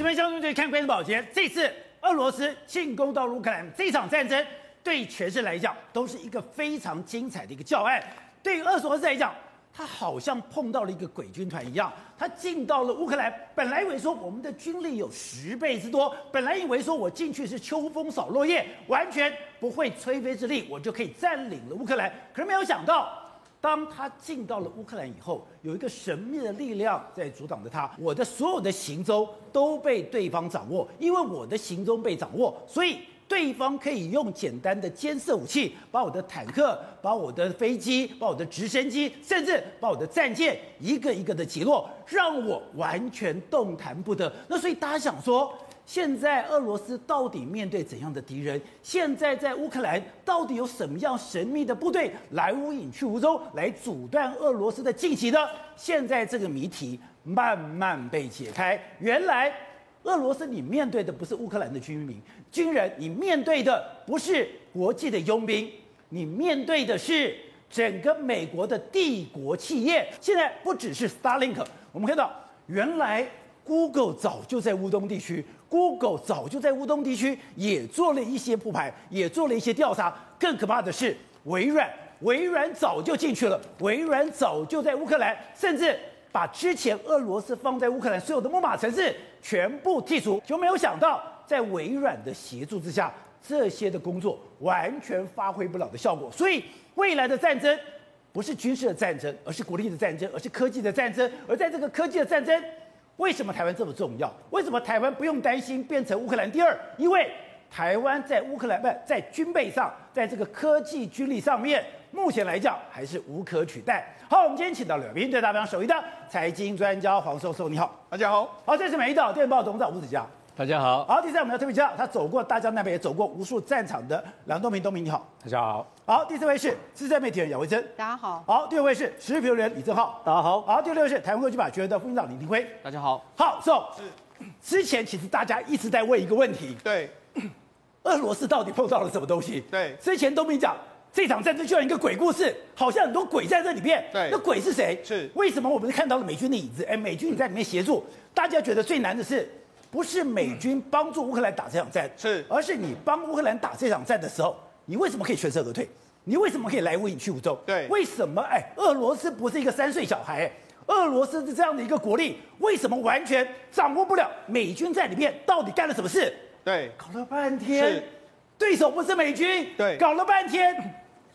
这边相对对看关键宝杰，这次俄罗斯进攻到乌克兰这场战争，对全世界来讲都是一个非常精彩的一个教案。对于俄罗斯来讲，他好像碰到了一个鬼军团一样，他进到了乌克兰，本来以为说我们的军力有十倍之多，本来以为说我进去是秋风扫落叶，完全不会吹飞之力，我就可以占领了乌克兰。可是没有想到，当他进到了乌克兰以后，有一个神秘的力量在阻挡着他，我的所有的行踪都被对方掌握，因为我的行踪被掌握，所以。对方可以用简单的监视武器，把我的坦克、把我的飞机、把我的直升机，甚至把我的战舰一个一个的击落，让我完全动弹不得。那所以大家想说，现在俄罗斯到底面对怎样的敌人？现在在乌克兰到底有什么样神秘的部队来无影去无踪，来阻断俄罗斯的进击呢？现在这个谜题慢慢被解开，原来。俄罗斯，你面对的不是乌克兰的军民、军人，你面对的不是国际的佣兵，你面对的是整个美国的帝国企业。现在不只是 Starlink，我们看到原来 Google 早就在乌东地区，Google 早就在乌东地区也做了一些铺排，也做了一些调查。更可怕的是微软，微软早就进去了，微软早就在乌克兰，甚至。把之前俄罗斯放在乌克兰所有的木马城市全部剔除，就没有想到在微软的协助之下，这些的工作完全发挥不了的效果。所以未来的战争不是军事的战争，而是国力的战争，而是科技的战争。而在这个科技的战争，为什么台湾这么重要？为什么台湾不用担心变成乌克兰第二？因为台湾在乌克兰不在军备上，在这个科技军力上面。目前来讲还是无可取代。好，我们今天请到了《民进党首席的财经专家黄寿寿，你好，大家好。好，这是《美丽岛电报》董事长吴子嘉，大家好。好，第三我们要特别介绍，他走过大江南北，也走过无数战场的梁东明，东明你好，大家好。好，第四位是资深媒体人姚维珍，大家好。好，第五位是时事评论员李正浩，大家好。好，第六位是台湾国际法学会的副院长李廷辉，大家好。好，是之前其实大家一直在问一个问题，对，俄罗斯到底碰到了什么东西？对，之前东明讲。这场战争就像一个鬼故事，好像很多鬼在这里面。对，那鬼是谁？是为什么我们看到了美军的影子？哎，美军你在里面协助，大家觉得最难的是，不是美军帮助乌克兰打这场战，是，而是你帮乌克兰打这场战的时候，你为什么可以全身而退？你为什么可以来无影去无踪？对，为什么？哎，俄罗斯不是一个三岁小孩，俄罗斯是这样的一个国力，为什么完全掌握不了？美军在里面到底干了什么事？对，搞了半天，对手不是美军，对，搞了半天。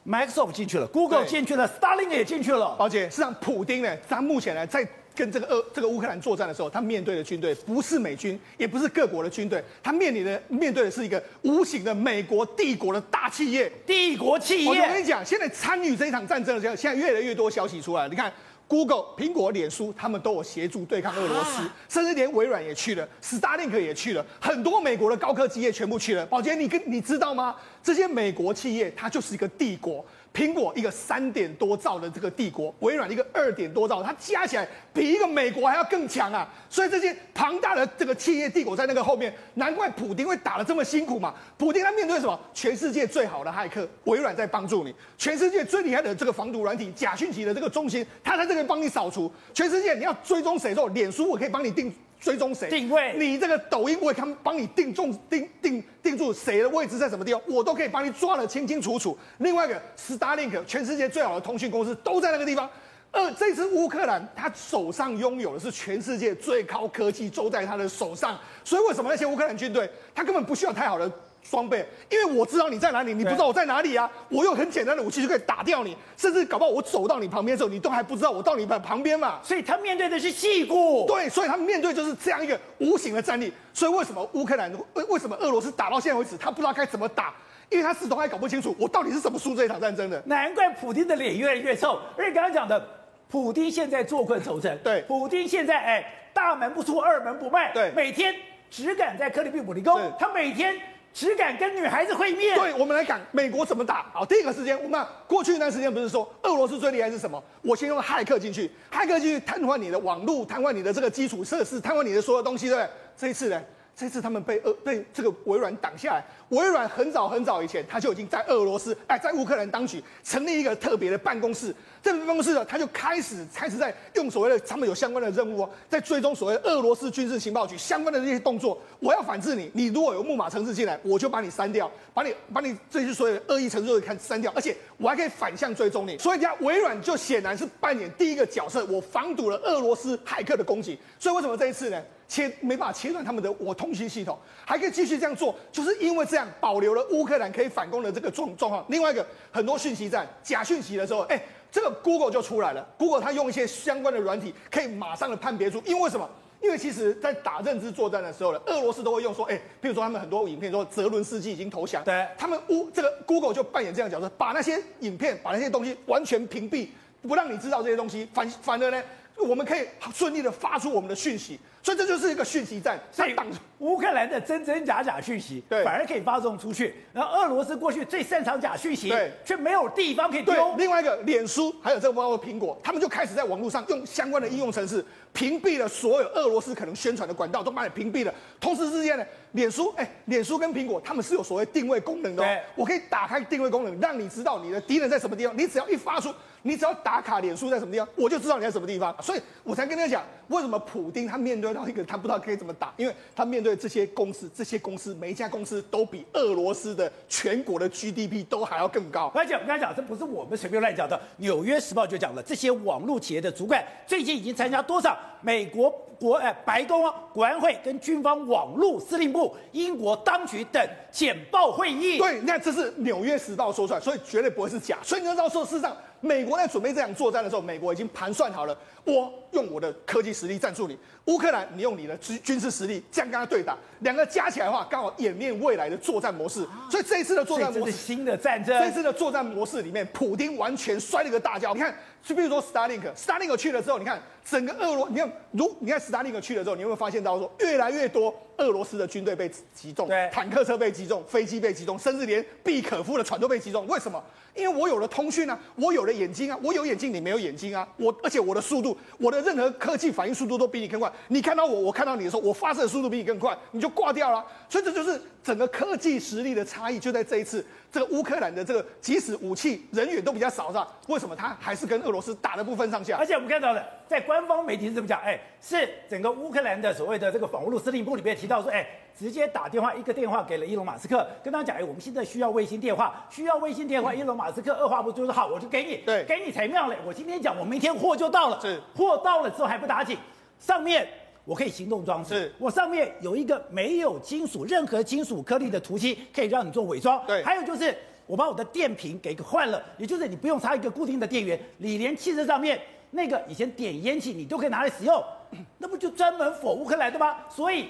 Microsoft 进去了，Google 进去了，Starlink 也进去了。而且，实际上，普丁呢，他目前呢，在跟这个俄这个乌克兰作战的时候，他面对的军队不是美军，也不是各国的军队，他面临的面对的是一个无形的美国帝国的大企业。帝国企业。我跟你讲，现在参与这一场战争的时候，现在越来越多消息出来，你看。Google、苹果、脸书，他们都有协助对抗俄罗斯，甚至连微软也去了，Starlink 也去了，很多美国的高科技业全部去了。宝杰，你跟你知道吗？这些美国企业，它就是一个帝国。苹果一个三点多兆的这个帝国，微软一个二点多兆，它加起来比一个美国还要更强啊！所以这些庞大的这个企业帝国在那个后面，难怪普丁会打得这么辛苦嘛。普丁他面对什么？全世界最好的骇客，微软在帮助你；全世界最厉害的这个防毒软体，假讯息的这个中心，他在这边帮你扫除。全世界你要追踪谁的时候，脸书我可以帮你定。追踪谁？定位你这个抖音，我也看帮你定中定定定住谁的位置在什么地方，我都可以帮你抓得清清楚楚。另外一个，Starlink，全世界最好的通讯公司都在那个地方。而这次乌克兰，他手上拥有的是全世界最高科技，都在他的手上。所以为什么那些乌克兰军队，他根本不需要太好的。装备，因为我知道你在哪里，你不知道我在哪里啊！我用很简单的武器就可以打掉你，甚至搞不好我走到你旁边的时候，你都还不知道我到你旁旁边嘛。所以他面对的是屁股，对，所以他面对就是这样一个无形的战力。所以为什么乌克兰为为什么俄罗斯打到现在为止，他不知道该怎么打？因为他始终还搞不清楚我到底是怎么输这一场战争的。难怪普京的脸越来越臭。而且刚刚讲的，普京现在坐困愁城，对，普京现在哎，大门不出二门不迈，对，每天只敢在克里米亚理宫，他每天。只敢跟女孩子会面。对，我们来讲美国怎么打。好，第一个时间，我们过去一段时间不是说俄罗斯最厉害是什么？我先用骇客进去，骇客进去瘫痪你的网络，瘫痪你的这个基础设施，瘫痪你的所有东西，对不对？这一次呢，这次他们被俄被这个微软挡下来。微软很早很早以前，他就已经在俄罗斯哎，在乌克兰当局成立一个特别的办公室。这个办公室呢，他就开始开始在用所谓的他们有相关的任务哦，在追踪所谓俄罗斯军事情报局相关的这些动作。我要反制你，你如果有木马程式进来，我就把你删掉，把你把你这些所有的恶意程式都看删掉，而且我还可以反向追踪你。所以，人家微软就显然是扮演第一个角色，我防堵了俄罗斯骇客的攻击。所以，为什么这一次呢？切没办法切断他们的我通讯系统，还可以继续这样做，就是因为这样保留了乌克兰可以反攻的这个状状况。另外一个很多讯息战假讯息的时候，哎，这个 Google 就出来了，Google 它用一些相关的软体可以马上的判别出，因为什么？因为其实在打认知作战的时候呢，俄罗斯都会用说，哎，譬如说他们很多影片说泽伦斯基已经投降，对，他们乌这个 Google 就扮演这样的角色，把那些影片把那些东西完全屏蔽，不让你知道这些东西，反反而呢，我们可以顺利的发出我们的讯息。所以这就是一个讯息战，所以乌克兰的真真假假讯息，对，反而可以发送出去。然后俄罗斯过去最擅长假讯息，对，却没有地方可以丢。另外一个，脸书还有这个包括苹果，他们就开始在网络上用相关的应用程式屏蔽了所有俄罗斯可能宣传的管道，都把你屏蔽了。同时之间呢，脸书，哎，脸书跟苹果他们是有所谓定位功能的，对，我可以打开定位功能，让你知道你的敌人在什么地方。你只要一发出，你只要打卡脸书在什么地方，我就知道你在什么地方。所以我才跟大家讲，为什么普丁他面对到一个他不知道可以。怎么打？因为他面对这些公司，这些公司每一家公司都比俄罗斯的全国的 GDP 都还要更高。而且我跟他讲，这不是我们随便乱讲的，《纽约时报》就讲了，这些网络企业的主管最近已经参加多少美国国哎白宫、国安会跟军方网络司令部、英国当局等简报会议。对，那这是《纽约时报》说出来，所以绝对不会是假。所以你要知道，说事实上，美国在准备这场作战的时候，美国已经盘算好了，我用我的科技实力战胜你。乌克兰，你用你的军军事实力这样跟他对打，两个加起来的话，刚好演练未来的作战模式。所以这一次的作战模式，是新的战争。这一次的作战模式里面，普丁完全摔了个大跤。你看，就比如说 Starlink，Starlink 去了之后，你看整个俄罗，你看如你看 Starlink 去了之后，你有没有发现到说，越来越多俄罗斯的军队被击中，对，坦克车被击中，飞机被击中，甚至连毕可夫的船都被击中。为什么？因为我有了通讯啊，我有了眼睛啊，我有眼睛，你没有眼睛啊。我而且我的速度，我的任何科技反应速度都比你更快。你看到我，我看到你的时候，我发射的速度比你更快，你就挂掉了。所以这就是整个科技实力的差异，就在这一次这个乌克兰的这个，即使武器人员都比较少，是吧？为什么他还是跟俄罗斯打的不分上下？而且我们看到的，在官方媒体是怎么讲，哎，是整个乌克兰的所谓的这个网络司令部里面提到说，哎。直接打电话，一个电话给了伊隆马斯克，跟他讲：“哎，我们现在需要卫星电话，需要卫星电话。嗯”伊隆马斯克二话不说说好，我就给你，对，给你才妙嘞！我今天讲，我明天货就到了，是货到了之后还不打紧，上面我可以行动装置，是我上面有一个没有金属任何金属颗粒的涂漆，可以让你做伪装，对，还有就是我把我的电瓶给换了，也就是你不用插一个固定的电源，你连汽车上面那个以前点烟器你都可以拿来使用，那不就专门 for 乌克兰的吗？所以。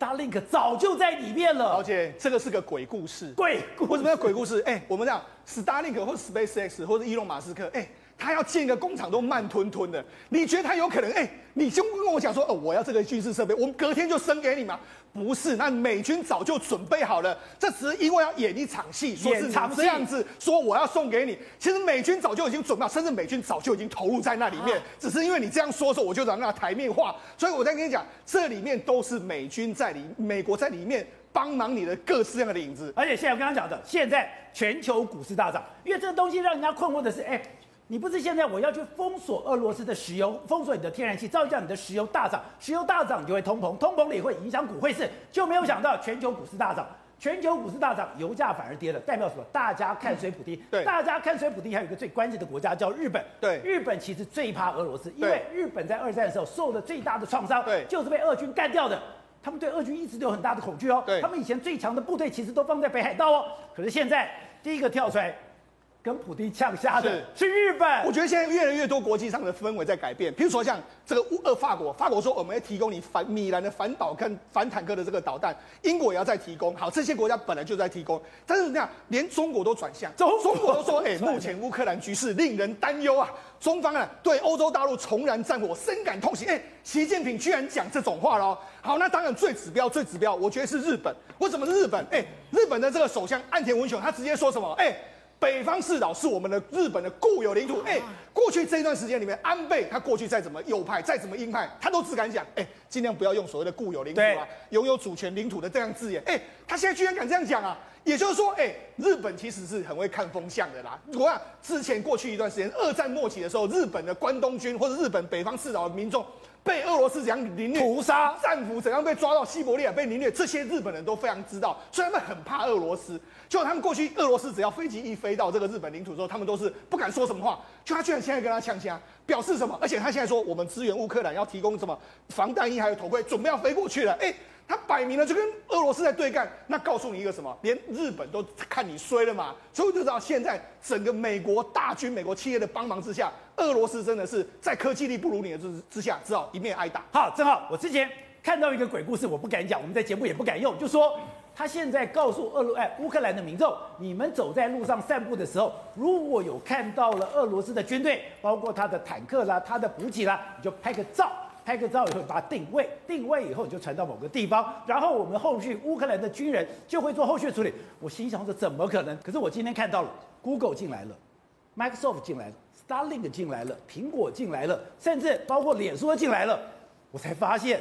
Starlink 早就在里面了，而且这个是个鬼故事。鬼故事，为什么叫鬼故事？哎，我们讲 Starlink 或 SpaceX 或者伊隆马斯克，哎。他要建一个工厂都慢吞吞的，你觉得他有可能？哎，你就跟我讲说，哦，我要这个军事设备，我们隔天就生给你吗？不是，那美军早就准备好了，这只是因为要演一场戏，说是这样子，说我要送给你。其实美军早就已经准备好，甚至美军早就已经投入在那里面，只是因为你这样说的时候，我就让它台面化。所以我在跟你讲，这里面都是美军在里，美国在里面帮忙你的各式各样的影子。而且现在我刚刚讲的，现在全球股市大涨，因为这个东西让人家困惑的是，哎。你不是现在我要去封锁俄罗斯的石油，封锁你的天然气，造成你的石油大涨，石油大涨你就会通膨，通膨了也会影响股汇市，就没有想到全球股市大涨，全球股市大涨，油价反而跌了，代表什么？大家看衰普丁。对，大家看水补丁，还有一个最关键的国家叫日本。对，日本其实最怕俄罗斯，因为日本在二战的时候受了最大的创伤，对，就是被俄军干掉的。他们对俄军一直都有很大的恐惧哦。对，他们以前最强的部队其实都放在北海道哦，可是现在第一个跳出来。跟普丁呛虾的是，是日本。我觉得现在越来越多国际上的氛围在改变。比如说像这个乌俄法国，法国说我们要提供你反米兰的反导跟反坦克的这个导弹，英国也要再提供。好，这些国家本来就在提供，但是你看，连中国都转向，中中国都说，哎，目前乌克兰局势令人担忧啊。中方啊，对欧洲大陆重燃战火深感痛心。哎，习近平居然讲这种话了。好，那当然最指标最指标，我觉得是日本。为什么是日本？哎，日本的这个首相岸田文雄他直接说什么？哎。北方四岛是我们的日本的固有领土。哎，过去这一段时间里面，安倍他过去再怎么右派，再怎么鹰派，他都只敢讲，哎，尽量不要用所谓的固有领土啊，拥有主权领土的这样字眼。哎，他现在居然敢这样讲啊！也就是说，哎，日本其实是很会看风向的啦。我想之前过去一段时间，二战末期的时候，日本的关东军或者日本北方四岛的民众。被俄罗斯怎样凌虐、屠杀，战俘怎样被抓到西伯利亚被凌虐，这些日本人都非常知道，所以他们很怕俄罗斯。就他们过去，俄罗斯只要飞机一飞到这个日本领土之后，他们都是不敢说什么话。就他居然现在跟他呛呛，表示什么？而且他现在说我们支援乌克兰，要提供什么防弹衣还有头盔，准备要飞过去了。哎。他摆明了就跟俄罗斯在对干，那告诉你一个什么？连日本都看你衰了嘛，所以就知道现在整个美国大军、美国企业的帮忙之下，俄罗斯真的是在科技力不如你的之之下，只好一面挨打。好，正好我之前看到一个鬼故事，我不敢讲，我们在节目也不敢用，就说他现在告诉俄罗哎乌克兰的民众，你们走在路上散步的时候，如果有看到了俄罗斯的军队，包括他的坦克啦、他的补给啦，你就拍个照。拍个照以后，把它定位，定位以后你就传到某个地方，然后我们后续乌克兰的军人就会做后续处理。我心想着怎么可能？可是我今天看到了，Google 进来了，Microsoft 进来了，Starlink 进来了，苹果进来了，甚至包括脸书进来了，我才发现，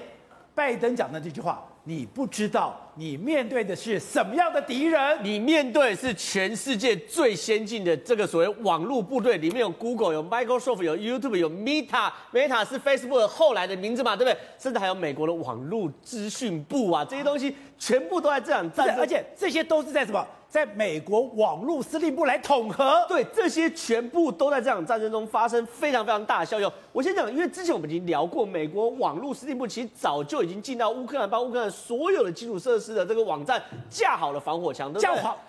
拜登讲的这句话。你不知道，你面对的是什么样的敌人？你面对的是全世界最先进的这个所谓网络部队，里面有 Google、有 Microsoft、有 YouTube、有 Meta，Meta 是 Facebook 后来的名字嘛，对不对？甚至还有美国的网络资讯部啊，这些东西全部都在这样战争，而且这些都是在什么？在美国网络司令部来统合，对，这些全部都在这场战争中发生非常非常大的效用。我先讲，因为之前我们已经聊过，美国网络司令部其实早就已经进到乌克兰，帮乌克兰所有的基础设施的这个网站架好了防火墙，架好。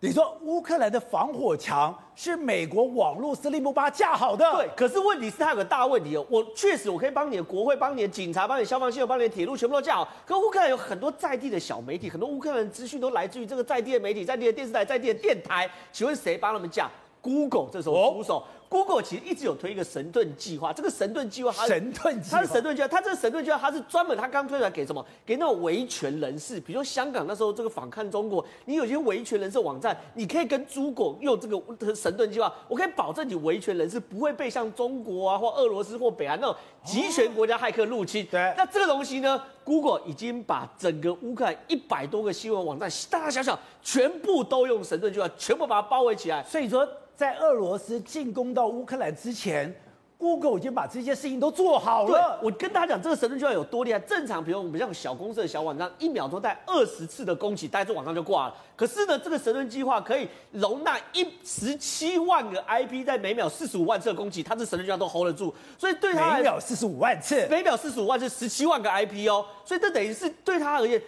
你说乌克兰的防火墙是美国网络司令部把它架好的？对，可是问题是它有个大问题哦。我确实我可以帮你的国会、帮你的警察、帮你消防系统、帮你的铁路全部都架好。可乌克兰有很多在地的小媒体，很多乌克兰的资讯都来自于这个在地的媒体、在地的电视台、在地的电台。请问谁帮他们架？Google 这时候出手。哦 Google 其实一直有推一个神盾计划，这个神盾计划，它神盾计划，它是神盾计划，它这个神盾计划，它是专门，它刚推出来给什么？给那种维权人士，比如说香港那时候这个反抗中国，你有些维权人士网站，你可以跟 Google 用这个神盾计划，我可以保证你维权人士不会被像中国啊或俄罗斯或北韩那种集权国家骇客入侵。对，那这个东西呢，Google 已经把整个乌克兰一百多个新闻网站，大大小小全部都用神盾计划，全部把它包围起来。所以说。在俄罗斯进攻到乌克兰之前，Google 已经把这些事情都做好了。我跟大家讲，这个神盾就要有多厉害。正常，比如我们像小公司的小网站，一秒钟带二十次的攻击，大概这网站就挂了。可是呢，这个神盾计划可以容纳一十七万个 IP，在每秒四十五万次的攻击，它这神盾计划都 hold 得住。所以对他每秒四十五万次，每秒四十五万次，十七万个 IP 哦。所以这等于是对他而言。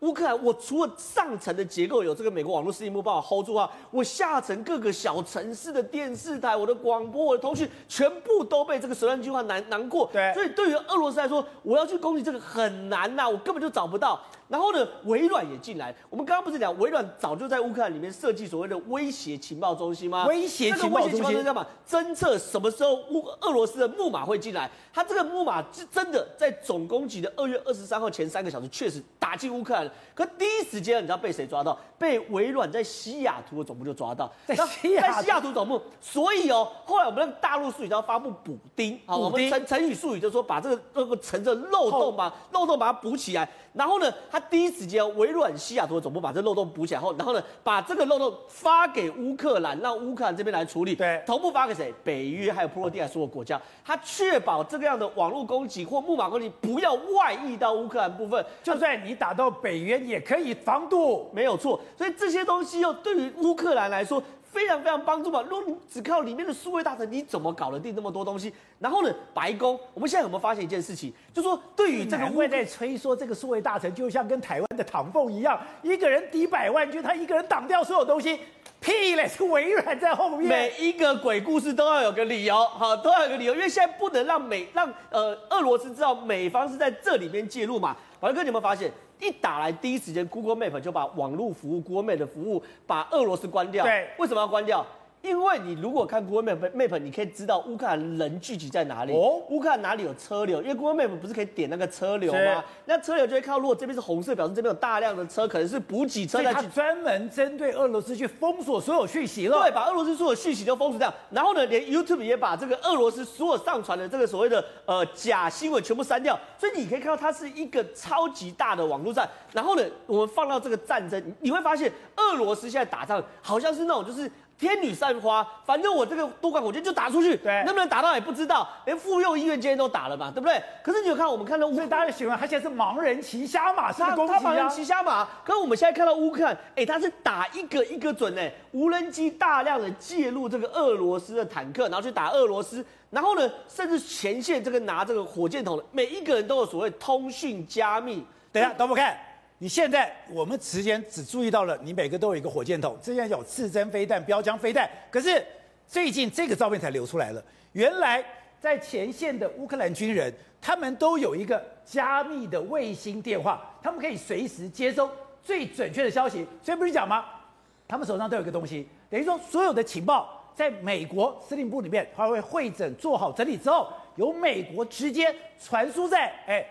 乌克兰，我除了上层的结构有这个美国网络司令部帮我 hold 住啊，我下层各个小城市的电视台、我的广播、我的通讯，全部都被这个十万计划难难过。对，所以对于俄罗斯来说，我要去攻击这个很难呐、啊，我根本就找不到。然后呢，微软也进来。我们刚刚不是讲微软早就在乌克兰里面设计所谓的威胁情报中心吗？威胁情报中心干嘛？侦测什么时候乌俄罗斯的木马会进来？它这个木马是真的在总攻击的二月二十三号前三个小时确实打进乌克兰。可第一时间你知道被谁抓到？被微软在西雅图的总部就抓到。在西雅在西雅图总部。所以哦，后来我们的大陆术语叫发布补丁。好，我们成成语术语就是说把这个这个层的漏洞把漏洞把它补起来。然后呢，他第一时间，微软西雅图的总部把这漏洞补起来后，然后呢，把这个漏洞发给乌克兰，让乌克兰这边来处理。对，同步发给谁？北约还有波罗的海所有国家，他确保这个样的网络攻击或木马攻击不要外溢到乌克兰部分，就算你打到北约也可以防堵，没有错。所以这些东西又对于乌克兰来说。非常非常帮助嘛！如果你只靠里面的数位大臣，你怎么搞得定那么多东西？然后呢，白宫，我们现在有没有发现一件事情？就说对于这个，会在吹说这个数位大臣就像跟台湾的唐凤一样，一个人抵百万军，他一个人挡掉所有东西，屁嘞！是微软在后面。每一个鬼故事都要有个理由，好，都要有个理由，因为现在不能让美让呃俄罗斯知道美方是在这里面介入嘛。宝哥，你有没有发现？一打来，第一时间，Google Map 就把网络服务、Google Map 的服务把俄罗斯关掉。对，为什么要关掉？因为你如果看 Google Map Map，你可以知道乌克兰人聚集在哪里。哦，乌克兰哪里有车流？因为 Google Map 不是可以点那个车流吗？那车流就会看到，如果这边是红色，表示这边有大量的车，可能是补给车。他专门针对俄罗斯去封锁所有讯息了。对，把俄罗斯所有讯息都封锁掉。然后呢，连 YouTube 也把这个俄罗斯所有上传的这个所谓的呃假新闻全部删掉。所以你可以看到，它是一个超级大的网络战。然后呢，我们放到这个战争，你会发现俄罗斯现在打仗好像是那种就是。天女散花，反正我这个多管火箭就打出去，对，能不能打到也不知道，连妇幼医院今天都打了嘛，对不对？可是你有看我们看到，所以大家喜欢他现在是盲人骑瞎马式的攻击啊，他盲人骑瞎马。可是我们现在看到乌克兰，哎，他是打一个一个准呢，无人机大量的介入这个俄罗斯的坦克，然后去打俄罗斯，然后呢，甚至前线这个拿这个火箭筒的每一个人都有所谓通讯加密。等一下，都不看。你现在我们时间只注意到了，你每个都有一个火箭筒，之前有刺针飞弹、标枪飞弹，可是最近这个照片才流出来了。原来在前线的乌克兰军人，他们都有一个加密的卫星电话，他们可以随时接收最准确的消息。所以不是讲吗？他们手上都有一个东西，等于说所有的情报在美国司令部里面，他会会诊做好整理之后，由美国直接传输在哎。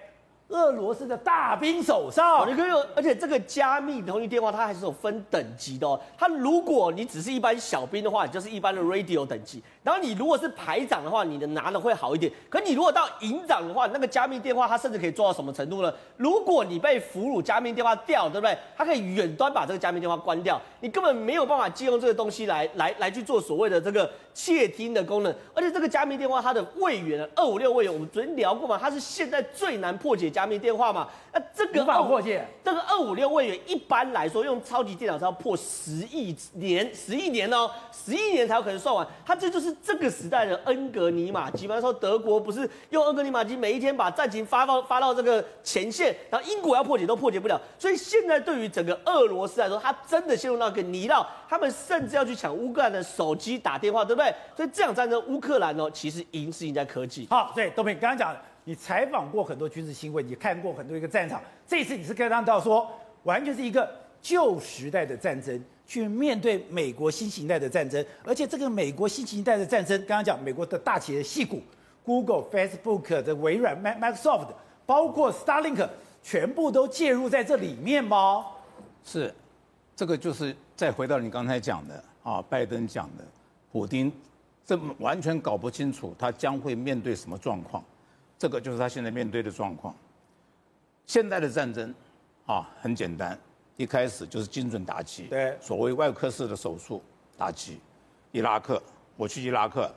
俄罗斯的大兵手上，你可以有，而且这个加密通讯电话它还是有分等级的哦。它如果你只是一般小兵的话，你就是一般的 radio 等级。然后你如果是排长的话，你的拿的会好一点。可你如果到营长的话，那个加密电话它甚至可以做到什么程度呢？如果你被俘虏，加密电话掉，对不对？它可以远端把这个加密电话关掉，你根本没有办法借用这个东西来来来去做所谓的这个窃听的功能。而且这个加密电话它的位元二五六位元，我们昨天聊过嘛，它是现在最难破解。加密电话嘛，那这个无法破解。这个二五六位元一般来说用超级电脑是要破十亿年，十亿年哦，十亿年才有可能算完。它这就是这个时代的恩格尼玛机。比方说德国不是用恩格尼玛机，每一天把战情发到发到这个前线，然后英国要破解都破解不了。所以现在对于整个俄罗斯来说，它真的陷入到一个泥淖，他们甚至要去抢乌克兰的手机打电话，对不对？所以这场战争，乌克兰呢其实赢是赢在科技。好，对，东平刚刚讲的。你采访过很多军事新闻，你看过很多一个战场。这次你是看到说，完全是一个旧时代的战争，去面对美国新形态的战争。而且这个美国新形态的战争，刚刚讲美国的大企业戏骨，Google、Facebook 的微软、Microsoft，包括 Starlink，全部都介入在这里面吗？是，这个就是再回到你刚才讲的啊，拜登讲的，普丁这完全搞不清楚他将会面对什么状况。这个就是他现在面对的状况。现在的战争，啊，很简单，一开始就是精准打击，对，所谓外科式的手术打击。伊拉克，我去伊拉克，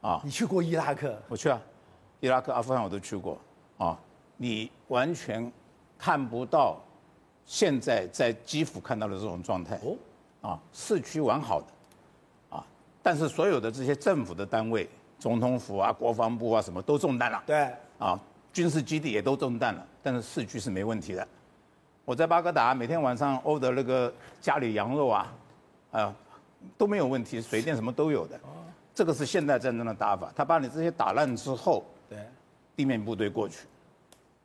啊，你去过伊拉克？我去啊，伊拉克、阿富汗我都去过，啊，你完全看不到现在在基辅看到的这种状态，哦，啊，市区完好的，啊，但是所有的这些政府的单位。总统府啊，国防部啊，什么都中弹了。对，啊，军事基地也都中弹了，但是市区是没问题的。我在巴格达每天晚上 order 那个家里羊肉啊，啊，都没有问题，水电什么都有的。这个是现代战争的打法，他把你这些打烂之后，对，地面部队过去。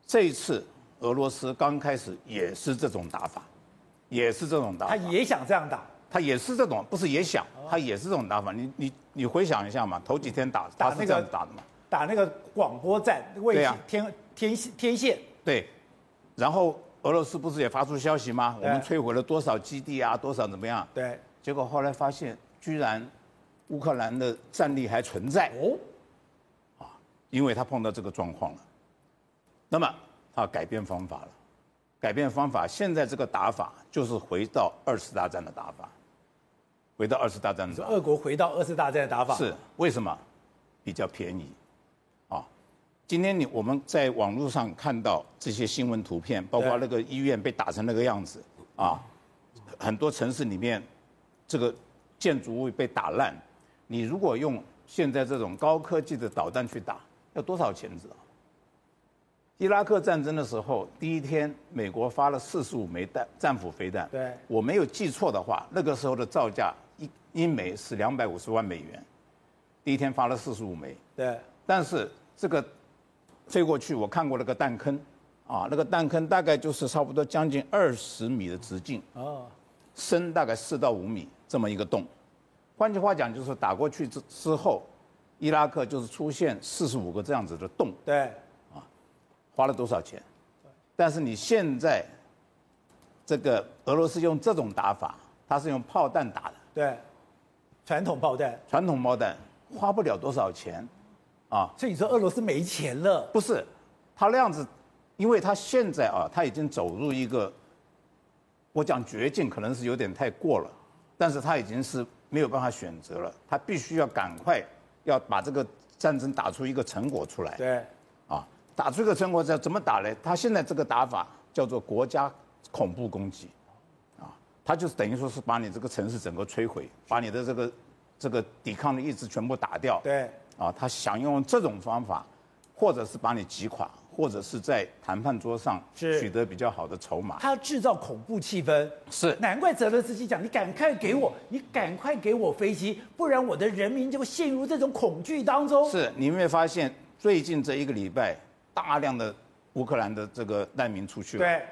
这一次俄罗斯刚开始也是这种打法，也是这种打法。他也想这样打。他也是这种，不是也想，他也是这种打法。你你你回想一下嘛，头几天打打那个打的嘛，打那个广播站卫星天天天线。对，然后俄罗斯不是也发出消息吗？我们摧毁了多少基地啊，多少怎么样？对，结果后来发现，居然乌克兰的战力还存在。哦，啊，因为他碰到这个状况了，那么他改变方法了，改变方法，现在这个打法就是回到二次大战的打法。回到二次大战的时候，俄国回到二次大战的打法。是。为什么？比较便宜，啊，今天你我们在网络上看到这些新闻图片，包括那个医院被打成那个样子，啊，很多城市里面这个建筑物被打烂，你如果用现在这种高科技的导弹去打，要多少钱知道？伊拉克战争的时候，第一天美国发了四十五枚弹战斧飞弹，对，我没有记错的话，那个时候的造价。一枚是两百五十万美元，第一天发了四十五枚。对，但是这个飞过去，我看过那个弹坑，啊，那个弹坑大概就是差不多将近二十米的直径，啊，深大概四到五米这么一个洞，换句话讲，就是打过去之之后，伊拉克就是出现四十五个这样子的洞，对，啊花了多少钱？但是你现在这个俄罗斯用这种打法，它是用炮弹打的，对，传统炮弹，传统炮弹花不了多少钱，啊，所以你说俄罗斯没钱了？不是，他那样子，因为他现在啊，他已经走入一个，我讲绝境可能是有点太过了，但是他已经是没有办法选择了，他必须要赶快要把这个战争打出一个成果出来。对，啊，打出一个成果，怎怎么打呢？他现在这个打法叫做国家恐怖攻击，啊，他就是等于说是把你这个城市整个摧毁，把你的这个这个抵抗的意志全部打掉。对，啊，他想用这种方法，或者是把你击垮。或者是在谈判桌上取得比较好的筹码，他要制造恐怖气氛，是难怪泽连斯基讲，你赶快给我，你赶快给我飞机，不然我的人民就会陷入这种恐惧当中。是，你有没有发现最近这一个礼拜，大量的乌克兰的这个难民出去了，对，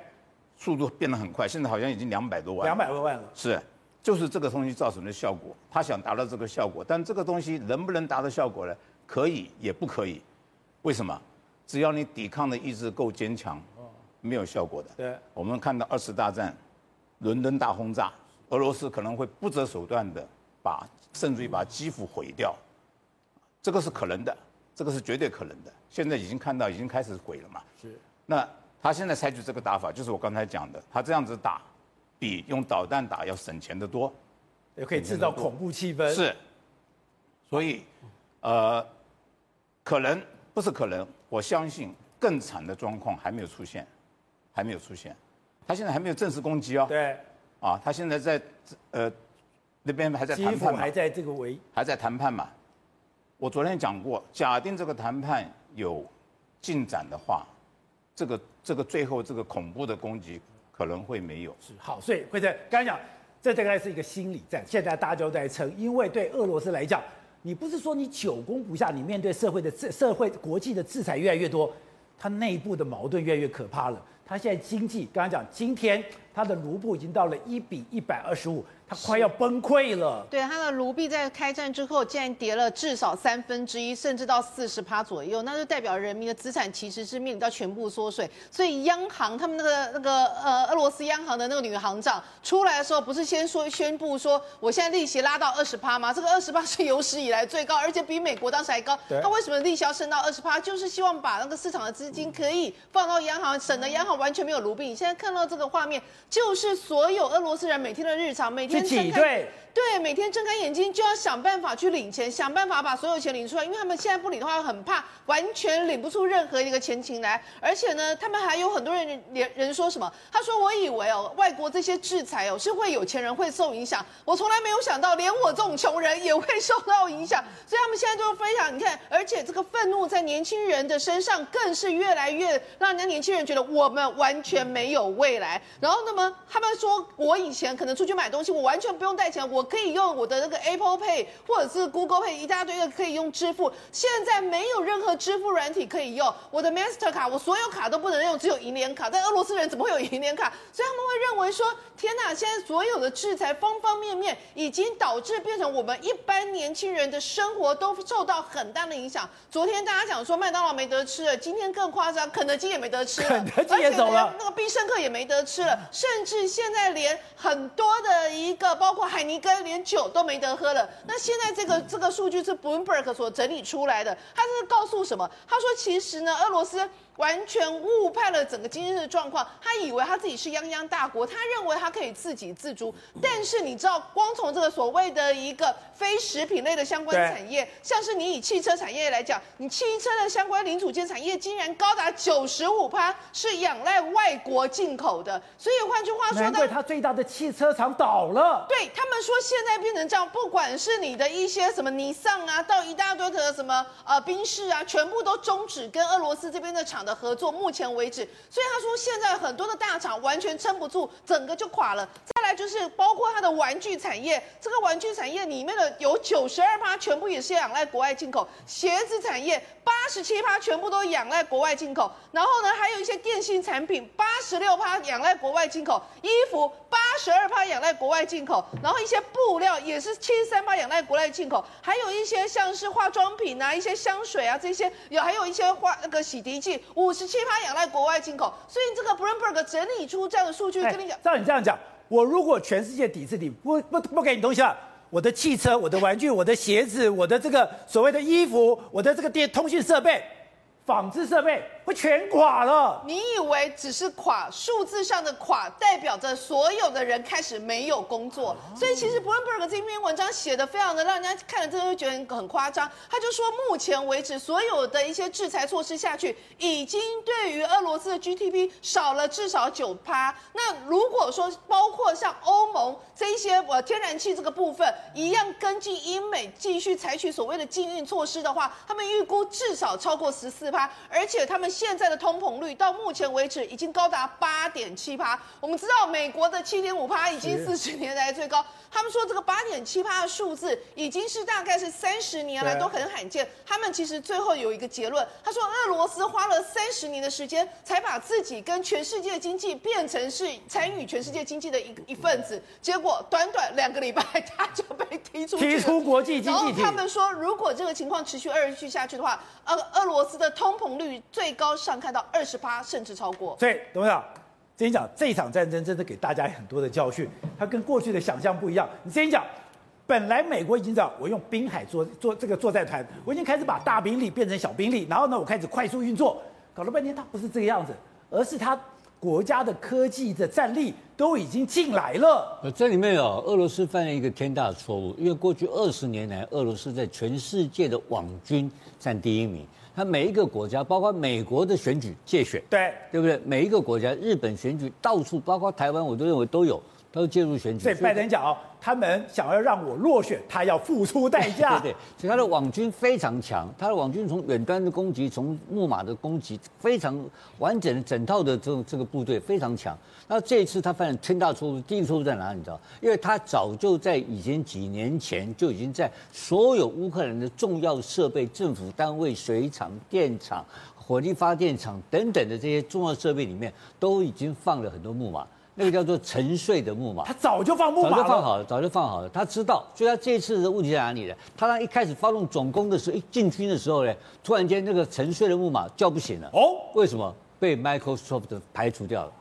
速度变得很快，现在好像已经两百多万，两百多万了。是，就是这个东西造成的效果，他想达到这个效果，但这个东西能不能达到效果呢？可以，也不可以，为什么？只要你抵抗的意志够坚强，没有效果的。对，我们看到二次大战，伦敦大轰炸，俄罗斯可能会不择手段的把，甚至于把基辅毁掉，这个是可能的，这个是绝对可能的。现在已经看到，已经开始毁了嘛。是。那他现在采取这个打法，就是我刚才讲的，他这样子打，比用导弹打要省钱的多，也可以制造恐怖气氛。是。所以，呃，可能不是可能。我相信更惨的状况还没有出现，还没有出现，他现在还没有正式攻击哦。对，啊，他现在在呃那边还在谈判嘛，还在这个围，还在谈判嘛。我昨天讲过，假定这个谈判有进展的话，这个这个最后这个恐怖的攻击可能会没有。是好，所以会在刚才讲，这大概是一个心理战，现在大家都在称，因为对俄罗斯来讲。你不是说你久攻不下，你面对社会的制、社会国际的制裁越来越多，它内部的矛盾越来越可怕了。它现在经济，刚才讲，今天它的卢布已经到了一比一百二十五。他快要崩溃了。对，他的卢币在开战之后竟然跌了至少三分之一，甚至到四十趴左右，那就代表人民的资产其实是面临到全部缩水。所以央行他们那个那个呃俄罗斯央行的那个女行长出来的时候，不是先说宣布说我现在利息拉到二十趴吗？这个二十趴是有史以来最高，而且比美国当时还高。他为什么利息要升到二十趴？就是希望把那个市场的资金可以放到央行，省得央行完全没有卢币。你现在看到这个画面，就是所有俄罗斯人每天的日常，每天。挤兑。对，对每天睁开眼睛就要想办法去领钱，想办法把所有钱领出来，因为他们现在不领的话，很怕完全领不出任何一个钱情来。而且呢，他们还有很多人人人说什么？他说：“我以为哦，外国这些制裁哦，是会有钱人会受影响，我从来没有想到，连我这种穷人也会受到影响。”所以他们现在就非常，你看，而且这个愤怒在年轻人的身上更是越来越让人家年轻人觉得我们完全没有未来。然后，那么他们说我以前可能出去买东西，我完全不用带钱，我。可以用我的那个 Apple Pay 或者是 Google Pay 一大堆的可以用支付，现在没有任何支付软体可以用。我的 Master 卡，我所有卡都不能用，只有银联卡。但俄罗斯人怎么会有银联卡？所以他们会认为说：天哪！现在所有的制裁方方面面，已经导致变成我们一般年轻人的生活都受到很大的影响。昨天大家讲说麦当劳没得吃了，今天更夸张，肯德基也没得吃了，肯德基也走了，那个必胜客也没得吃了，甚至现在连很多的一个包括海尼根。连酒都没得喝了。那现在这个这个数据是 Bloomberg 所整理出来的，他是告诉什么？他说其实呢，俄罗斯。完全误判了整个经济的状况，他以为他自己是泱泱大国，他认为他可以自给自足。但是你知道，光从这个所谓的一个非食品类的相关产业，像是你以汽车产业来讲，你汽车的相关零组件产业竟然高达九十五趴是仰赖外国进口的。所以换句话说，难怪他最大的汽车厂倒了。对他们说，现在变成这样，不管是你的一些什么尼桑啊，到一大堆的什么呃宾士啊，全部都终止跟俄罗斯这边的厂。的合作，目前为止，所以他说现在很多的大厂完全撑不住，整个就垮了。再来就是包括他的玩具产业，这个玩具产业里面的有九十二趴全部也是仰赖国外进口，鞋子产业八十七趴全部都仰赖国外进口，然后呢还有一些电信产品八十六趴仰赖国外进口，衣服八十二趴仰赖国外进口，然后一些布料也是七十三趴仰赖国外进口，还有一些像是化妆品啊、一些香水啊这些，有还有一些化那个洗涤剂，五十七趴仰赖国外进口。所以这个 Bloomberg 整理出这样的数据，跟你讲，照你这样讲，我如果全世界抵制你，不不不给你东西了，我的汽车、我的玩具、我的鞋子、我的这个所谓的衣服、我的这个电通讯设备。纺织设备会全垮了。你以为只是垮，数字上的垮代表着所有的人开始没有工作。所以其实 Bloomberg 这篇文章写的非常的让人家看了之后会觉得很夸张。他就说，目前为止所有的一些制裁措施下去，已经对于俄罗斯的 GDP 少了至少九趴。那如果说包括像欧盟这一些呃天然气这个部分一样，根据英美继续采取所谓的禁运措施的话，他们预估至少超过十四趴。而且他们现在的通膨率到目前为止已经高达八点七趴。我们知道美国的七点五趴已经四十年来最高。他们说这个八点七趴的数字已经是大概是三十年来都很罕见。他们其实最后有一个结论，他说俄罗斯花了三十年的时间才把自己跟全世界经济变成是参与全世界经济的一一份子，结果短短两个礼拜他就被踢出踢出国际经济体。然后他们说，如果这个情况持续二续下去的话，俄俄罗斯的通膨率最高上看到二十八，甚至超过。所以，董事长。先讲这一场战争真的给大家很多的教训，它跟过去的想象不一样。你先讲，本来美国已经知道我用滨海作作这个作战团，我已经开始把大兵力变成小兵力，然后呢，我开始快速运作，搞了半天它不是这个样子，而是它国家的科技的战力都已经进来了。呃，这里面哦，俄罗斯犯了一个天大的错误，因为过去二十年来，俄罗斯在全世界的网军占第一名。它每一个国家，包括美国的选举借选，对对不对？每一个国家，日本选举到处，包括台湾，我都认为都有，都介入选举。所以拜登讲哦，他们想要让我落选，他要付出代价。对对，所以他的网军非常强，他的网军从远端的攻击，从木马的攻击，非常完整的整套的这种这个部队非常强。那这一次他犯了天大错误，第一个错误在哪里？你知道？因为他早就在以前几年前就已经在所有乌克兰的重要设备、政府单位、水厂、电厂、火力发电厂等等的这些重要设备里面，都已经放了很多木马，那个叫做沉睡的木马。他早就放木马了，早就放好了，早就放好了。他知道，所以他这一次的问题在哪里呢？他当一开始发动总攻的时候，一进军的时候呢，突然间那个沉睡的木马叫不醒了。哦，为什么？被 Microsoft 排除掉了，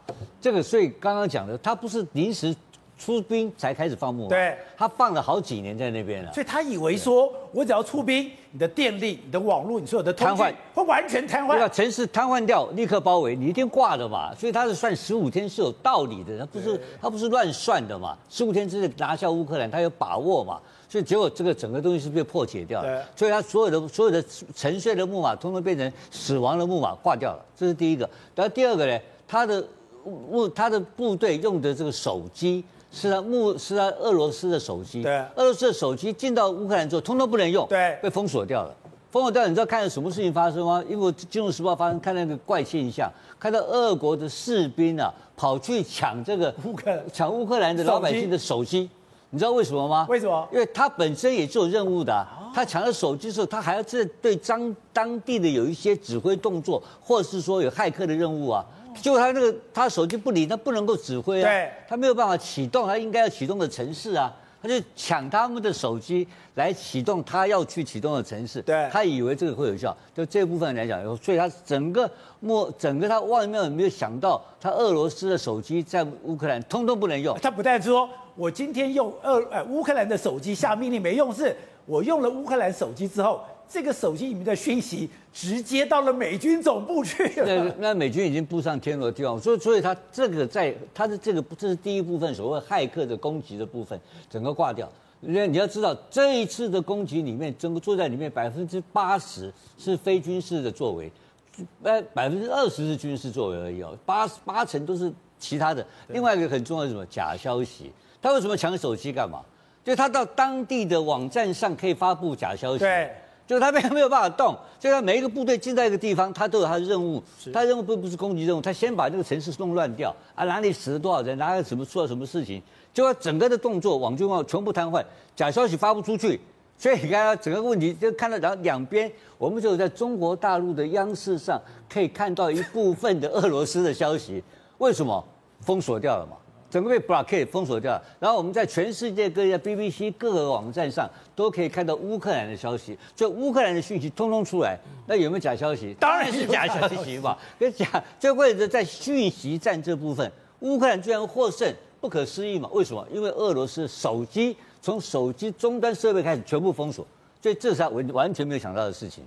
这个所以刚刚讲的，他不是临时出兵才开始放木马，对，他放了好几年在那边了，所以他以为说我只要出兵，你的电力、你的网络、你所有的瘫痪。会完全瘫痪，对，城市瘫痪掉，立刻包围，你一定挂的嘛，所以他是算十五天是有道理的，他不是他不是乱算的嘛，十五天之内拿下乌克兰，他有把握嘛。所以结果这个整个东西是被破解掉了，所以他所有的所有的沉睡的木马，通通变成死亡的木马挂掉了，这是第一个。然后第二个呢，他的木他的部队用的这个手机是他木是他俄罗斯的手机，对，俄罗斯的手机进到乌克兰之后，通通不能用，对，被封锁掉了。封锁掉，你知道看到什么事情发生吗？因为我《金融时报》发生看到那个怪现象，看到俄国的士兵啊跑去抢这个乌克抢乌克兰的老百姓的手机。你知道为什么吗？为什么？因为他本身也是有任务的、啊，他抢了手机之后，他还要这对当当地的有一些指挥动作，或者是说有骇客的任务啊。结果他那个他手机不理，他不能够指挥啊，他没有办法启动他应该要启动的城市啊，他就抢他们的手机来启动他要去启动的城市。对，他以为这个会有效，就这部分来讲，所以他整个莫整个他万万没有想到，他俄罗斯的手机在乌克兰通通不能用。他不但说。我今天用俄呃乌克兰的手机下命令没用，是我用了乌克兰手机之后，这个手机里面的讯息直接到了美军总部去了。那那美军已经布上天罗地网，所以所以他这个在他的这个这是第一部分所谓骇客的攻击的部分，整个挂掉。因为你要知道这一次的攻击里面，整个作战里面百分之八十是非军事的作为，呃百分之二十是军事作为而已哦，八八成都是其他的。另外一个很重要的是什么？假消息。他为什么抢手机干嘛？就他到当地的网站上可以发布假消息，对，就是他没 没有办法动，就他每一个部队进在一个地方，他都有他的任务，他任务不不是攻击任务，他先把这个城市弄乱掉。啊，哪里死了多少人，哪里什么出了什么事情，就他整个的动作网军网全部瘫痪，假消息发不出去，所以你看整个问题就看到两边，我们只有在中国大陆的央视上可以看到一部分的俄罗斯的消息，为什么？封锁掉了嘛？整个被 blockade 封锁掉。然后我们在全世界各地的 BBC 各个网站上都可以看到乌克兰的消息，就乌克兰的讯息通通出来。那有没有假消息？当然是假消息嘛，跟假。就为了在讯息战这部分，乌克兰居然获胜，不可思议嘛？为什么？因为俄罗斯手机从手机终端设备开始全部封锁，所以这是他完完全没有想到的事情。